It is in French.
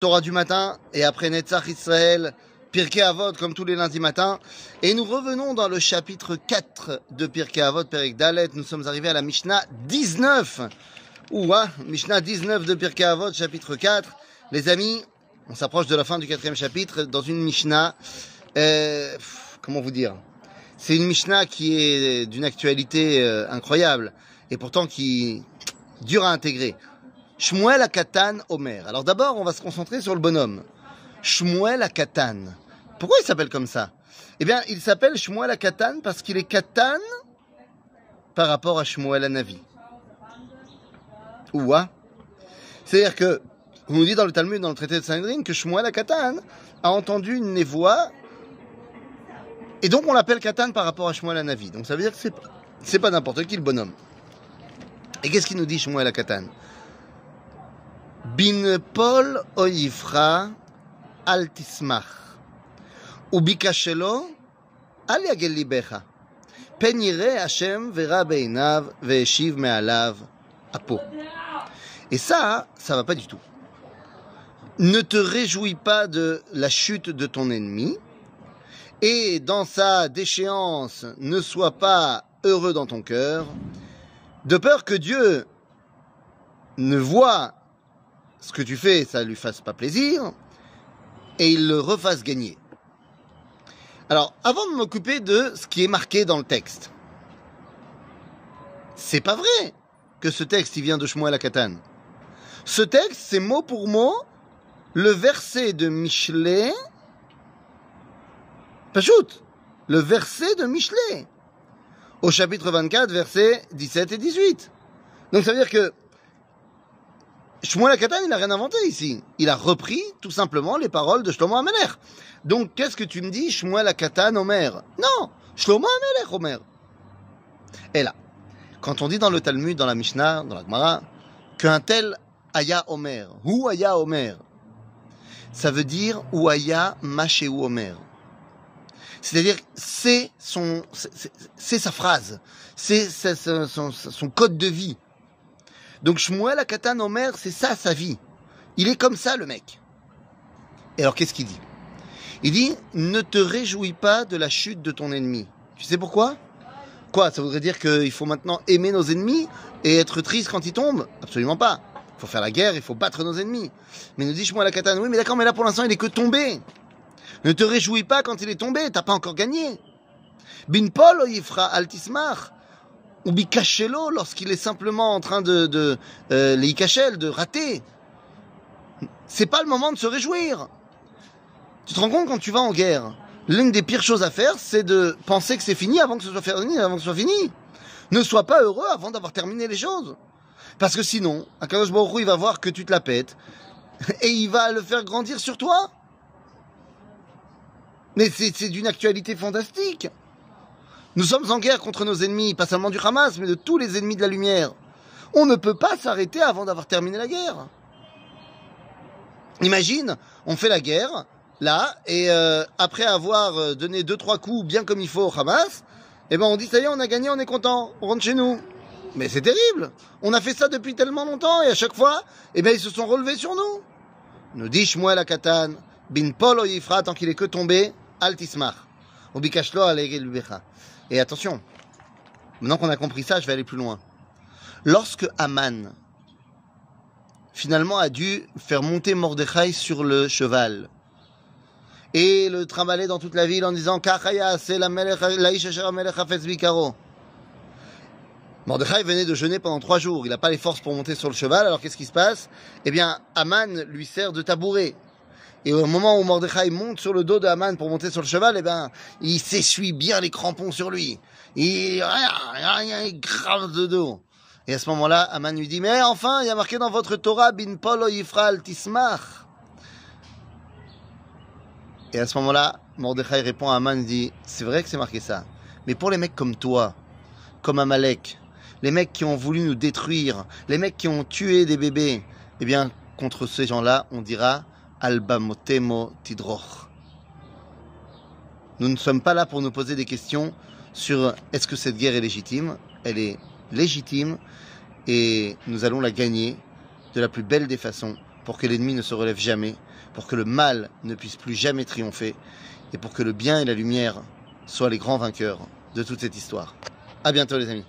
Torah du matin et après Netzach Israël, Pirkei Avot comme tous les lundis matins. Et nous revenons dans le chapitre 4 de Pirkei Avot, Perik Dalet. Nous sommes arrivés à la Mishnah 19. Ouah, Mishnah 19 de Pirkei Avot, chapitre 4. Les amis, on s'approche de la fin du quatrième chapitre dans une Mishnah. Euh, comment vous dire? C'est une Mishnah qui est d'une actualité euh, incroyable et pourtant qui dure à intégrer. Shmuel Akatan Omer. Alors d'abord, on va se concentrer sur le bonhomme. Shmuel Akatan. Pourquoi il s'appelle comme ça? Eh bien, il s'appelle Shmuel Akatan parce qu'il est Katan par rapport à Shmuel Anavi. Ouah. C'est-à-dire que, on nous dit dans le Talmud, dans le traité de Sanhedrin, que Shmuel Akatan a entendu une névoie et donc on l'appelle Katan par rapport à Shmuel Anavi. Donc ça veut dire que c'est, c'est pas n'importe qui le bonhomme. Et qu'est-ce qu'il nous dit Shmuel Akatan Penire Hashem Et ça, ça va pas du tout. Ne te réjouis pas de la chute de ton ennemi, et dans sa déchéance, ne sois pas heureux dans ton cœur, de peur que Dieu ne voie ce que tu fais, ça lui fasse pas plaisir, et il le refasse gagner. Alors, avant de m'occuper de ce qui est marqué dans le texte, c'est pas vrai que ce texte il vient de Shmuel Akatan. Ce texte, c'est mot pour mot le verset de Michelet. Pachout, le verset de Michelet. Au chapitre 24, versets 17 et 18. Donc ça veut dire que Shmuel Akatan, il n'a rien inventé ici. Il a repris tout simplement les paroles de Shlomo Amelech. Donc, qu'est-ce que tu me dis, Shmuel Akatan Omer? Non, Shlomo Amelech Omer. Et là, quand on dit dans le Talmud, dans la Mishnah, dans la Gemara, qu'un tel Aya Omer, ou Aya Omer, ça veut dire ou Aya Masheu Omer. C'est-à-dire, c'est son, c'est sa phrase, c'est son code de vie. Donc Shmuel Akatan Omer, c'est ça sa vie. Il est comme ça le mec. Et alors qu'est-ce qu'il dit? Il dit ne te réjouis pas de la chute de ton ennemi. Tu sais pourquoi? Quoi Ça voudrait dire qu'il faut maintenant aimer nos ennemis et être triste quand ils tombent? Absolument pas. Il faut faire la guerre, il faut battre nos ennemis. Mais nous dit Shmuel Akatan, oui mais d'accord, mais là pour l'instant il est que tombé. Ne te réjouis pas quand il est tombé, t'as pas encore gagné. Bin Paul Yifra Altismar ou bikachelo lorsqu'il est simplement en train de, de euh, de rater. C'est pas le moment de se réjouir. Tu te rends compte quand tu vas en guerre, l'une des pires choses à faire, c'est de penser que c'est fini avant que ce soit fini. Ne sois pas heureux avant d'avoir terminé les choses. Parce que sinon, Akadosh Baruch va voir que tu te la pètes et il va le faire grandir sur toi. Mais c'est d'une actualité fantastique. Nous sommes en guerre contre nos ennemis, pas seulement du Hamas, mais de tous les ennemis de la lumière. On ne peut pas s'arrêter avant d'avoir terminé la guerre. Imagine, on fait la guerre, là, et euh, après avoir euh, donné deux trois coups bien comme il faut au Hamas, eh ben on dit ça y est, on a gagné, on est content, on rentre chez nous. Mais c'est terrible. On a fait ça depuis tellement longtemps et à chaque fois, eh ben ils se sont relevés sur nous. Nous dit Shmuel Katan, bin Polo Yifra tant qu'il est que tombé, altismar. Ubikashlo becha. Et attention, maintenant qu'on a compris ça, je vais aller plus loin. Lorsque Aman, finalement, a dû faire monter Mordechai sur le cheval, et le trimballer dans toute la ville en disant Kachaya, c'est la. Mordechai venait de jeûner pendant trois jours. Il n'a pas les forces pour monter sur le cheval. Alors qu'est-ce qui se passe? Eh bien, Aman lui sert de tabouret. Et au moment où Mordechai monte sur le dos de pour monter sur le cheval, eh ben, il s'essuie bien les crampons sur lui. Il, il grave de dos. Et à ce moment-là, Haman lui dit, mais enfin, il y a marqué dans votre Torah, bin polo yifral tismach. Et à ce moment-là, Mordechai répond à Haman, il dit, c'est vrai que c'est marqué ça. Mais pour les mecs comme toi, comme Amalek, les mecs qui ont voulu nous détruire, les mecs qui ont tué des bébés, eh bien, contre ces gens-là, on dira, Albamotemo Tidroch. Nous ne sommes pas là pour nous poser des questions sur est-ce que cette guerre est légitime. Elle est légitime et nous allons la gagner de la plus belle des façons pour que l'ennemi ne se relève jamais pour que le mal ne puisse plus jamais triompher et pour que le bien et la lumière soient les grands vainqueurs de toute cette histoire. À bientôt les amis.